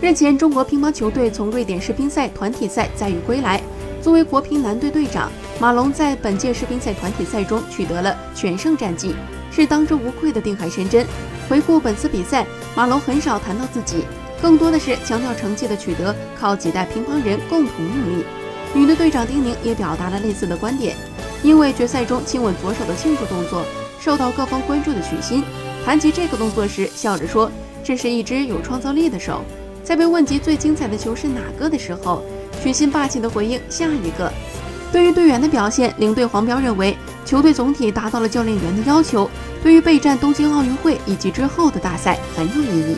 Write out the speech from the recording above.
日前，中国乒乓球队从瑞典世乒赛团体赛载誉归来。作为国乒男队队长，马龙在本届世乒赛团体赛中取得了全胜战绩，是当之无愧的定海神针。回顾本次比赛，马龙很少谈到自己，更多的是强调成绩的取得靠几代乒乓人共同努力。女队队长丁宁也表达了类似的观点，因为决赛中亲吻左手的庆祝动作受到各方关注的许昕，谈及这个动作时笑着说：“这是一只有创造力的手。”在被问及最精彩的球是哪个的时候。许昕霸气的回应：“下一个。”对于队员的表现，领队黄彪认为球队总体达到了教练员的要求，对于备战东京奥运会以及之后的大赛很有意义。